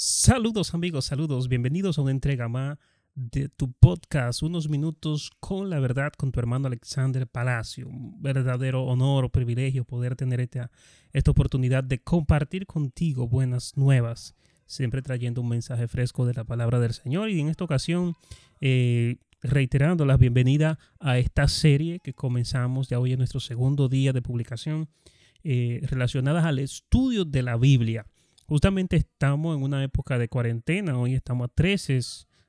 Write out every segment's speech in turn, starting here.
Saludos amigos, saludos, bienvenidos a una entrega más de tu podcast, unos minutos con la verdad con tu hermano Alexander Palacio. Un verdadero honor o privilegio poder tener esta, esta oportunidad de compartir contigo buenas nuevas, siempre trayendo un mensaje fresco de la palabra del Señor y en esta ocasión eh, reiterando la bienvenida a esta serie que comenzamos ya hoy en nuestro segundo día de publicación eh, relacionadas al estudio de la Biblia. Justamente estamos en una época de cuarentena, hoy estamos a 13,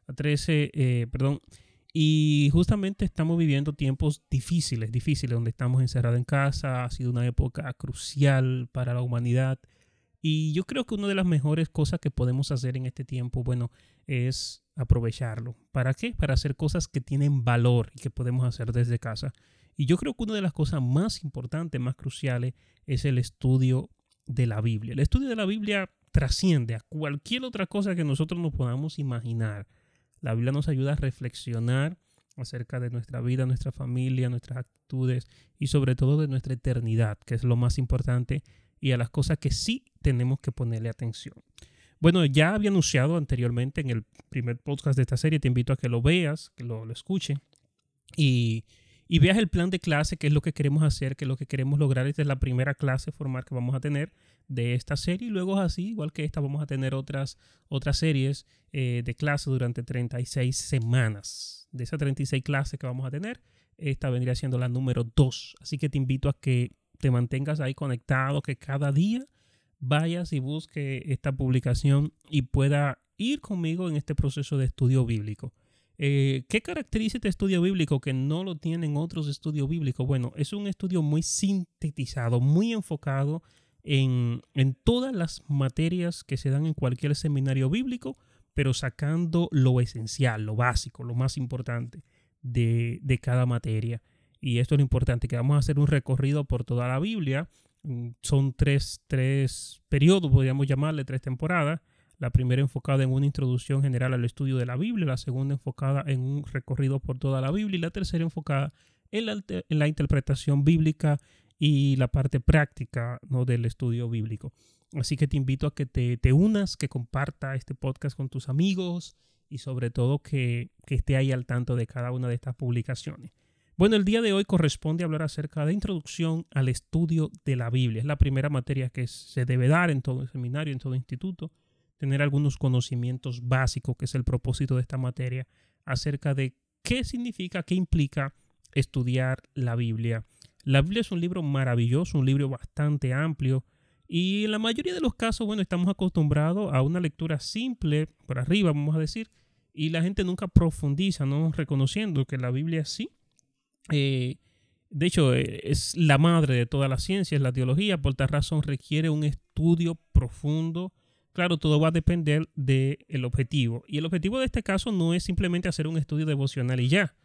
a 13 eh, perdón, y justamente estamos viviendo tiempos difíciles, difíciles, donde estamos encerrados en casa, ha sido una época crucial para la humanidad. Y yo creo que una de las mejores cosas que podemos hacer en este tiempo, bueno, es aprovecharlo. ¿Para qué? Para hacer cosas que tienen valor y que podemos hacer desde casa. Y yo creo que una de las cosas más importantes, más cruciales, es el estudio de la Biblia. El estudio de la Biblia trasciende a cualquier otra cosa que nosotros nos podamos imaginar. La Biblia nos ayuda a reflexionar acerca de nuestra vida, nuestra familia, nuestras actitudes y sobre todo de nuestra eternidad, que es lo más importante, y a las cosas que sí tenemos que ponerle atención. Bueno, ya había anunciado anteriormente en el primer podcast de esta serie, te invito a que lo veas, que lo, lo escuches y y veas el plan de clase, qué es lo que queremos hacer, qué es lo que queremos lograr. Esta es la primera clase formal que vamos a tener de esta serie y luego así, igual que esta, vamos a tener otras, otras series eh, de clase durante 36 semanas. De esas 36 clases que vamos a tener, esta vendría siendo la número 2. Así que te invito a que te mantengas ahí conectado, que cada día vayas y busque esta publicación y pueda ir conmigo en este proceso de estudio bíblico. Eh, ¿Qué caracteriza este estudio bíblico que no lo tienen otros estudios bíblicos? Bueno, es un estudio muy sintetizado, muy enfocado en, todas las materias que se dan en cualquier seminario bíblico, pero sacando lo esencial, lo básico, lo más importante de, de cada materia. Y esto es lo importante, que vamos a hacer un recorrido por toda la Biblia. Mm, son tres, tres periodos, podríamos llamarle, tres temporadas la primera enfocada en una introducción general al estudio de la Biblia, la segunda enfocada en un recorrido por toda la Biblia y la tercera enfocada en la, interpretación bíblica y la parte práctica ¿no? del estudio bíblico. Así que te invito a que te, unas, que comparta este podcast con tus amigos y sobre todo que, que esté ahí al tanto de cada una de estas publicaciones. Bueno, el día de hoy corresponde hablar acerca de introducción al estudio de la Biblia. Es la primera materia que se debe dar en todo el seminario, en todo instituto tener algunos conocimientos básicos, que es el propósito de esta materia, acerca de qué significa, qué implica estudiar la Biblia. La Biblia es un libro maravilloso, un libro bastante amplio y en la mayoría de los casos, bueno, estamos acostumbrados a una lectura simple, por arriba, vamos a decir, y la gente nunca profundiza, ¿no? Reconociendo que la Biblia sí. Eh, de hecho, eh, es la madre de todas las ciencias, la teología, por tal razón requiere un estudio profundo Claro, todo va a depender del objetivo. Y el objetivo de este caso no es simplemente hacer un estudio devocional y ya,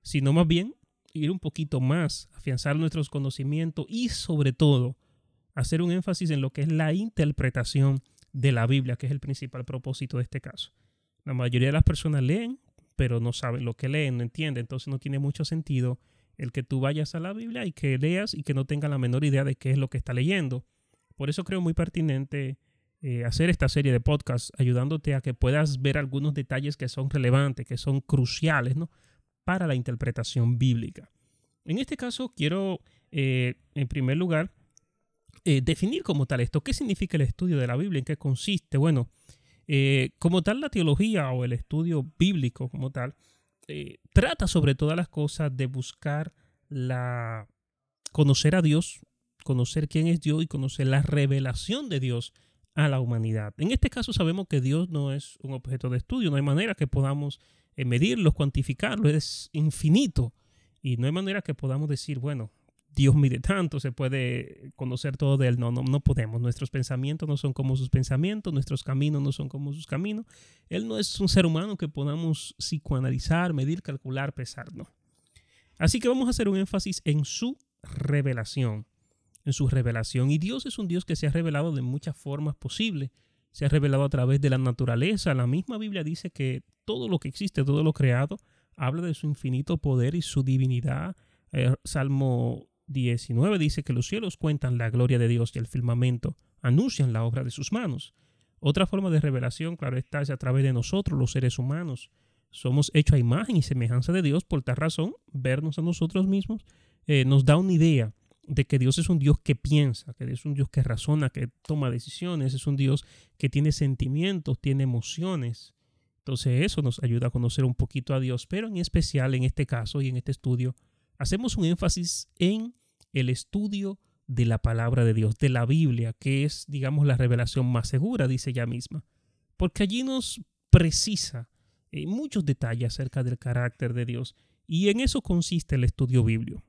sino más bien ir un poquito más, afianzar nuestros conocimientos y sobre todo hacer un énfasis en lo que es la interpretación de la Biblia, que es el principal propósito de este caso. La mayoría de las personas leen, pero no saben lo que leen, no entienden, entonces no tiene mucho sentido el que tú vayas a la Biblia y que leas y que no tenga la menor idea de qué es lo que está leyendo. Por eso creo muy pertinente eh, hacer esta serie de podcasts ayudándote a que puedas ver algunos detalles que son relevantes, que son cruciales ¿no? para la interpretación bíblica. En este caso quiero, eh, en primer lugar, eh, definir como tal esto. ¿Qué significa el estudio de la Biblia? ¿En qué consiste? Bueno, como tal la teología o el estudio bíblico como tal, trata sobre todas las cosas de buscar la conocer a Dios, conocer quién es Dios y conocer la revelación de Dios a la humanidad. En este caso sabemos que Dios no es un objeto de estudio, no hay manera que podamos eh, medirlo, cuantificarlo, es infinito y no hay manera que podamos decir, bueno, Dios mide tanto, se puede conocer todo de Él. No, no, no podemos. Nuestros pensamientos no son como sus pensamientos, nuestros caminos no son como sus caminos. Él no es un ser humano que podamos psicoanalizar, medir, calcular, pesar, no. Así que vamos a hacer un énfasis en su revelación en su revelación. Y Dios es un Dios que se ha revelado de muchas formas posibles. Se ha revelado a través de la naturaleza. La misma Biblia dice que todo lo que existe, todo lo creado, habla de su infinito poder y su divinidad. Eh, Salmo 19 dice que los cielos cuentan la gloria de Dios y el firmamento anuncian la obra de sus manos. Otra forma de revelación, claro está, es a través de nosotros, los seres humanos. Somos hechos a imagen y semejanza de Dios, por tal razón, vernos a nosotros mismos eh, nos da una idea de que Dios es un Dios que piensa, que es un Dios que razona, que toma decisiones, es un Dios que tiene sentimientos, tiene emociones. Entonces eso nos ayuda a conocer un poquito a Dios, pero en especial en este caso y en este estudio hacemos un énfasis en el estudio de la palabra de Dios, de la Biblia, que es, digamos, la revelación más segura, dice ella misma, porque allí nos precisa eh, muchos detalles acerca del carácter de Dios y en eso consiste el estudio bíblico.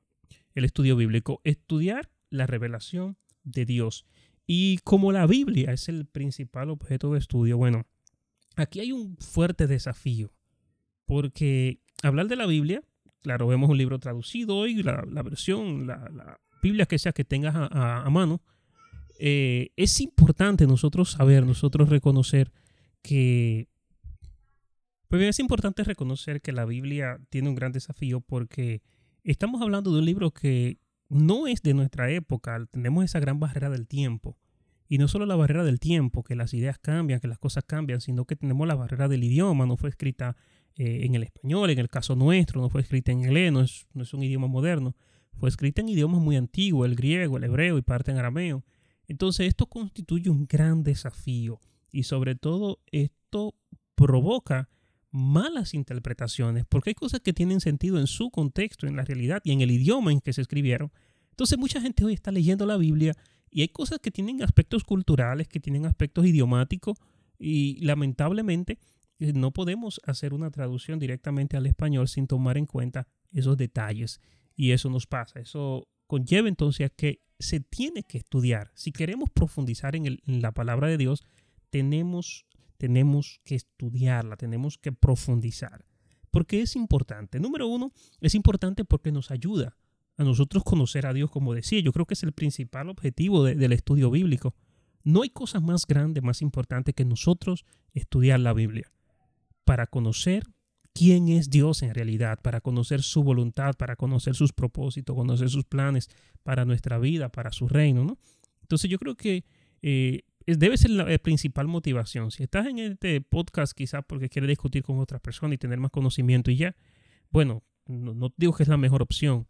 El estudio bíblico, estudiar la revelación de Dios. Y como la Biblia es el principal objeto de estudio, bueno, aquí hay un fuerte desafío, porque hablar de la Biblia, claro, vemos un libro traducido hoy, la, versión, la Biblia que sea que tengas a, mano, eh, es importante nosotros saber, nosotros reconocer que... Pues es importante reconocer que la Biblia tiene un gran desafío porque estamos hablando de un libro que no es de nuestra época, tenemos esa gran barrera del tiempo. Y no solo la barrera del tiempo, que las ideas cambian, que las cosas cambian, sino que tenemos la barrera del idioma, no fue escrita eh, en el español, en el caso nuestro, no fue escrita en inglés, no no es un idioma moderno fue escrita en idiomas muy antiguos, el griego, el hebreo y parte en arameo. Entonces esto constituye un gran desafío y sobre todo esto provoca malas interpretaciones porque hay cosas que tienen sentido en su contexto, en la realidad y en el idioma en que se escribieron. Entonces mucha gente hoy está leyendo la Biblia y hay cosas que tienen aspectos culturales, que tienen aspectos idiomáticos y lamentablemente eh, no podemos hacer una traducción directamente al español sin tomar en cuenta esos detalles. Y eso nos pasa. Eso conlleva entonces que se tiene que estudiar. Si queremos profundizar en, la palabra de Dios, tenemos, tenemos que estudiarla, tenemos que profundizar. Porque es importante. Número uno, es importante porque nos ayuda a nosotros conocer a Dios, como decía. Yo creo que es el principal objetivo del estudio bíblico. No hay cosa más grande, más importante que nosotros estudiar la Biblia para conocer quién es Dios en realidad, para conocer su voluntad, para conocer sus propósitos, conocer sus planes para nuestra vida, para su reino, ¿no? Entonces yo creo que eh, debe ser la, principal motivación. Si estás en este podcast quizás porque quieres discutir con otras personas y tener más conocimiento y ya, bueno, no, digo que es la mejor opción.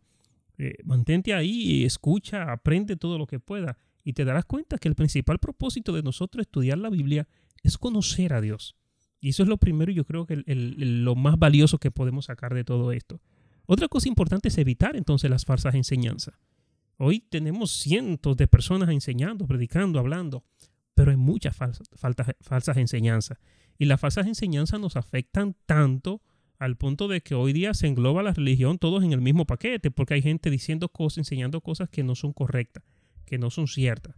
Eh, mantente ahí escucha, aprende todo lo que pueda y te darás cuenta que el principal propósito de nosotros estudiar la Biblia es conocer a Dios. Y eso es lo primero y yo creo que lo más valioso que podemos sacar de todo esto. Otra cosa importante es evitar entonces las falsas enseñanzas. Hoy tenemos cientos de personas enseñando, predicando, hablando, pero hay muchas falsas, falsas enseñanzas. Y las falsas enseñanzas nos afectan tanto al punto de que hoy día se engloba la religión todos en el mismo paquete, porque hay gente diciendo cosas, enseñando cosas que no son correctas, que no son ciertas.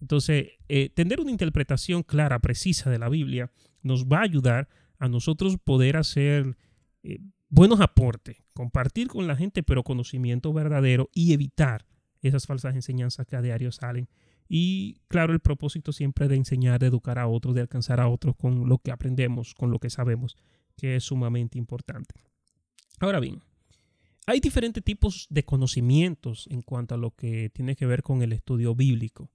Entonces, eh, tener una interpretación clara, precisa de la Biblia nos va a ayudar a nosotros poder hacer eh, buenos aportes, compartir con la gente, pero conocimiento verdadero y evitar esas falsas enseñanzas que a diario salen. Y claro, el propósito siempre de enseñar, de educar a otros, de alcanzar a otros con lo que aprendemos, con lo que sabemos, que es sumamente importante. Ahora bien, hay diferentes tipos de conocimientos en cuanto a lo que tiene que ver con el estudio bíblico.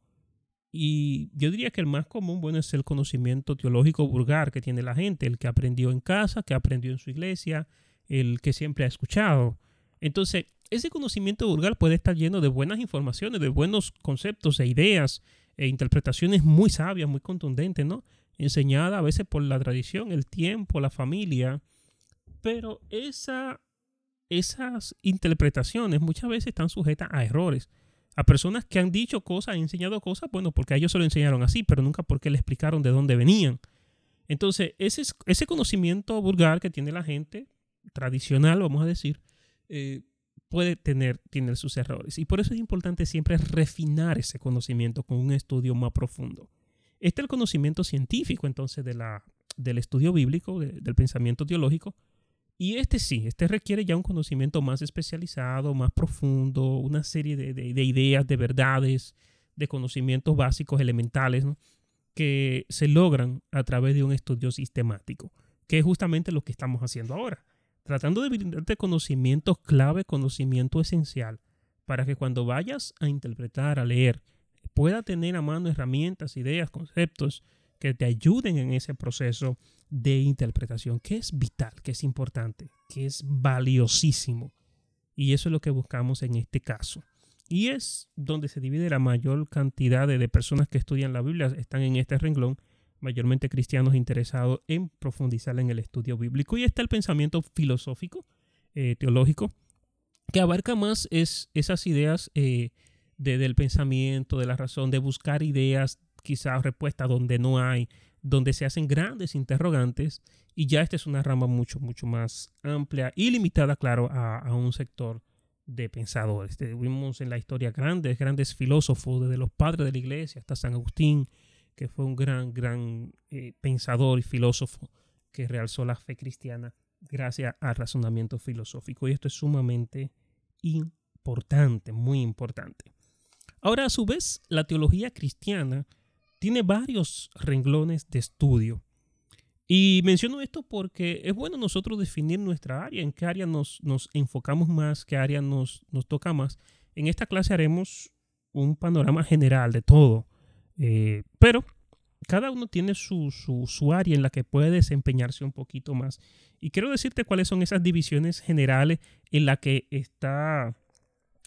Y yo diría que el más común, bueno, es el conocimiento teológico vulgar que tiene la gente, el que aprendió en casa, que aprendió en su iglesia, el que siempre ha escuchado. Entonces, ese conocimiento vulgar puede estar lleno de buenas informaciones, de buenos conceptos e ideas e interpretaciones muy sabias, muy contundentes, ¿no? Enseñada a veces por la tradición, el tiempo, la familia. Pero esa, esas interpretaciones muchas veces están sujetas a errores a personas que han dicho cosas, han enseñado cosas, bueno, porque a ellos se lo enseñaron así, pero nunca porque le explicaron de dónde venían. Entonces, ese, ese conocimiento vulgar que tiene la gente, tradicional, vamos a decir, eh, puede tener, tener sus errores. Y por eso es importante siempre refinar ese conocimiento con un estudio más profundo. Este es el conocimiento científico, entonces, de la, del estudio bíblico, del pensamiento teológico, y este sí, este requiere ya un conocimiento más especializado, más profundo, una serie de, ideas, de verdades, de conocimientos básicos, elementales, que se logran a través de un estudio sistemático, que es justamente lo que estamos haciendo ahora, tratando de brindarte conocimiento clave, conocimiento esencial, para que cuando vayas a interpretar, a leer, pueda tener a mano herramientas, ideas, conceptos que te ayuden en ese proceso de interpretación, que es vital, que es importante, que es valiosísimo. Y eso es lo que buscamos en este caso. Y es donde se divide la mayor cantidad de, personas que estudian la Biblia, están en este renglón, mayormente cristianos interesados en profundizar en el estudio bíblico. Y está el pensamiento filosófico, eh, teológico, que abarca más es esas ideas eh, del pensamiento, de la razón, de buscar ideas, quizás respuestas donde no hay, donde se hacen grandes interrogantes y ya esta es una rama mucho, mucho más amplia y limitada, claro, a, un sector de pensadores. Tuvimos en la historia grandes, grandes filósofos, desde los padres de la iglesia hasta San Agustín, que fue un gran, gran eh, pensador y filósofo que realzó la fe cristiana gracias al razonamiento filosófico. Y esto es sumamente importante, muy importante. Ahora, a su vez, la teología cristiana tiene varios renglones de estudio. Y menciono esto porque es bueno nosotros definir nuestra área, en qué área nos, enfocamos más, qué área nos, nos, toca más. En esta clase haremos un panorama general de todo, eh, pero cada uno tiene su, su, área en la que puede desempeñarse un poquito más. Y quiero decirte cuáles son esas divisiones generales en la que está,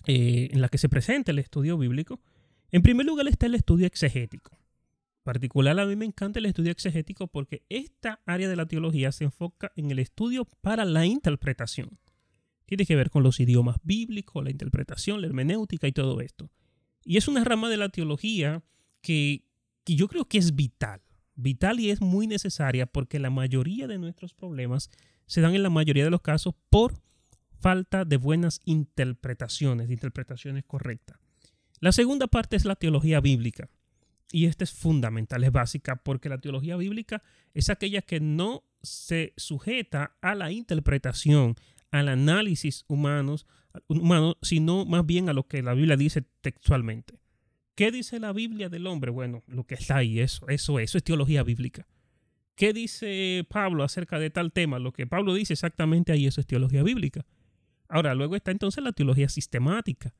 eh, en la que se presenta el estudio bíblico. En primer lugar está el estudio exegético particular a mí me encanta el estudio exegético porque esta área de la teología se enfoca en el estudio para la interpretación. Tiene que ver con los idiomas bíblicos, la interpretación, la hermenéutica y todo esto. Y es una rama de la teología que, yo creo que es vital. Vital y es muy necesaria porque la mayoría de nuestros problemas se dan en la mayoría de los casos por falta de buenas interpretaciones, de interpretaciones correctas. La segunda parte es la teología bíblica. Y esta es fundamental, es básica, porque la teología bíblica es aquella que no se sujeta a la interpretación, al análisis humanos, humano, sino más bien a lo que la Biblia dice textualmente. ¿Qué dice la Biblia del hombre? Bueno, lo que está ahí, eso, eso, eso es teología bíblica. ¿Qué dice Pablo acerca de tal tema? Lo que Pablo dice exactamente ahí, eso es teología bíblica. Ahora, luego está entonces la teología sistemática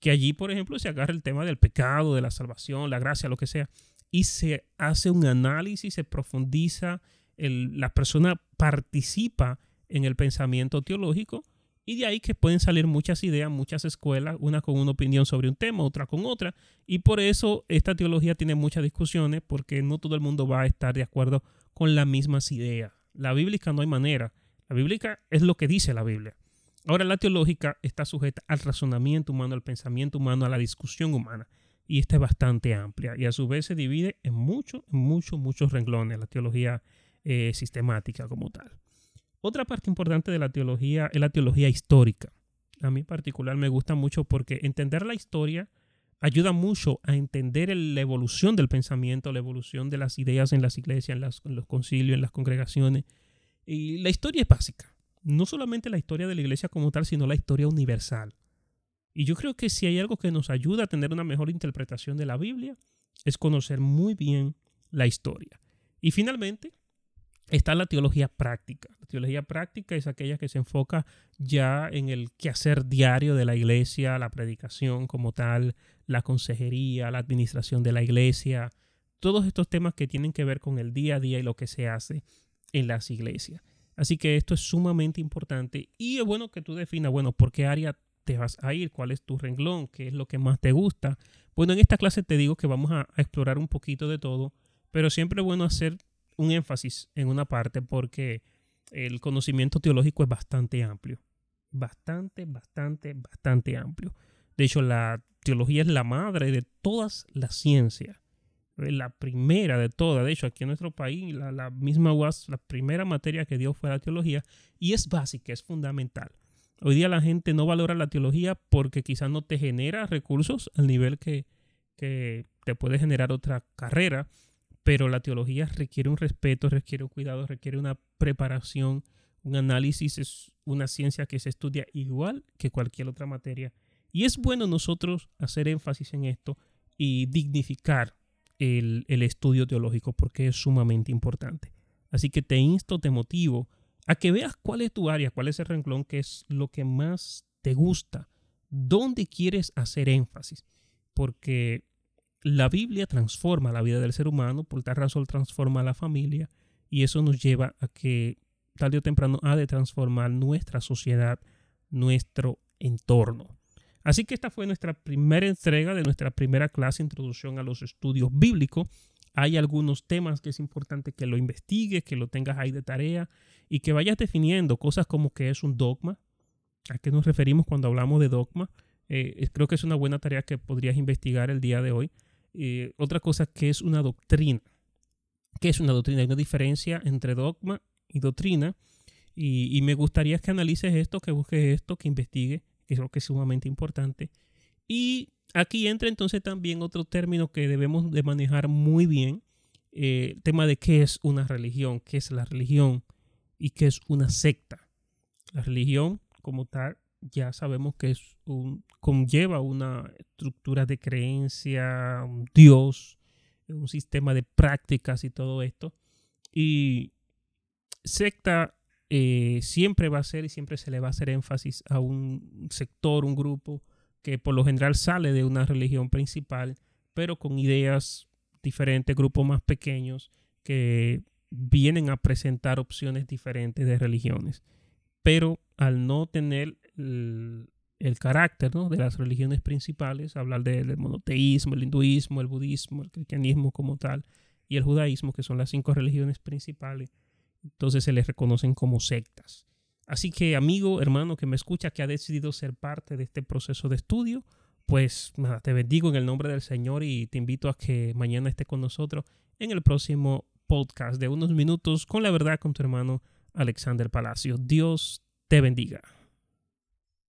que allí, por ejemplo, se agarra el tema del pecado, de la salvación, la gracia, lo que sea, y se hace un análisis, se profundiza, la persona participa en el pensamiento teológico y de ahí que pueden salir muchas ideas, muchas escuelas, una con una opinión sobre un tema, otra con otra. Y por eso esta teología tiene muchas discusiones, porque no todo el mundo va a estar de acuerdo con las mismas ideas. La bíblica no hay manera. La bíblica es lo que dice la Biblia. Ahora la teológica está sujeta al razonamiento humano, al pensamiento humano, a la discusión humana. Y esta es bastante amplia. Y a su vez se divide en muchos, muchos, muchos renglones, la teología eh, sistemática como tal. Otra parte importante de la teología es la teología histórica. A mí en particular me gusta mucho porque entender la historia ayuda mucho a entender la evolución del pensamiento, la evolución de las ideas en las iglesias, en los concilios, en las congregaciones. Y la historia es básica no solamente la historia de la iglesia como tal, sino la historia universal. Y yo creo que si hay algo que nos ayuda a tener una mejor interpretación de la Biblia, es conocer muy bien la historia. Y finalmente, está la teología práctica. La teología práctica es aquella que se enfoca ya en el quehacer diario de la iglesia, la predicación como tal, la consejería, la administración de la iglesia, todos estos temas que tienen que ver con el día a día y lo que se hace en las iglesias. Así que esto es sumamente importante y es bueno que tú definas, bueno, por qué área te vas a ir, cuál es tu renglón, qué es lo que más te gusta. Bueno, en esta clase te digo que vamos a, explorar un poquito de todo, pero siempre es bueno hacer un énfasis en una parte porque el conocimiento teológico es bastante amplio. Bastante, bastante, bastante amplio. De hecho, la teología es la madre de todas las ciencias la primera de todas. De hecho, aquí en nuestro país, la, misma UAS, la primera materia que dio fue la teología y es básica, es fundamental. Hoy día la gente no valora la teología porque quizás no te genera recursos al nivel que, que te puede generar otra carrera, pero la teología requiere un respeto, requiere un cuidado, requiere una preparación, un análisis, es una ciencia que se estudia igual que cualquier otra materia. Y es bueno nosotros hacer énfasis en esto y dignificar el, estudio teológico porque es sumamente importante. Así que te insto, te motivo a que veas cuál es tu área, cuál es el renglón que es lo que más te gusta, dónde quieres hacer énfasis. Porque la Biblia transforma la vida del ser humano, por tal razón transforma la familia y eso nos lleva a que tarde o temprano ha de transformar nuestra sociedad, nuestro entorno. Así que esta fue nuestra primera entrega de nuestra primera clase, Introducción a los Estudios Bíblicos. Hay algunos temas que es importante que lo investigues, que lo tengas ahí de tarea y que vayas definiendo cosas como que es un dogma, a qué nos referimos cuando hablamos de dogma. Eh, creo que es una buena tarea que podrías investigar el día de hoy. Eh, otra cosa que es una doctrina. ¿Qué es una doctrina? Hay una diferencia entre dogma y doctrina. Y, me gustaría que analices esto, que busques esto, que investigues que creo que es sumamente importante. Y aquí entra entonces también otro término que debemos de manejar muy bien, eh, el tema de qué es una religión, qué es la religión y qué es una secta. La religión como tal ya sabemos que es conlleva una estructura de creencia, un Dios, un sistema de prácticas y todo esto. Y secta eh, siempre va a ser y siempre se le va a hacer énfasis a un sector, un grupo que por lo general sale de una religión principal, pero con ideas diferentes, grupos más pequeños que vienen a presentar opciones diferentes de religiones. Pero al no tener el, carácter de las religiones principales, hablar del monoteísmo, el hinduismo, el budismo, el cristianismo como tal y el judaísmo, que son las cinco religiones principales, entonces se les reconocen como sectas. Así que amigo, hermano que me escucha, que ha decidido ser parte de este proceso de estudio, pues nada, te bendigo en el nombre del Señor y te invito a que mañana esté con nosotros en el próximo podcast de unos minutos con la verdad con tu hermano Alexander Palacio. Dios te bendiga.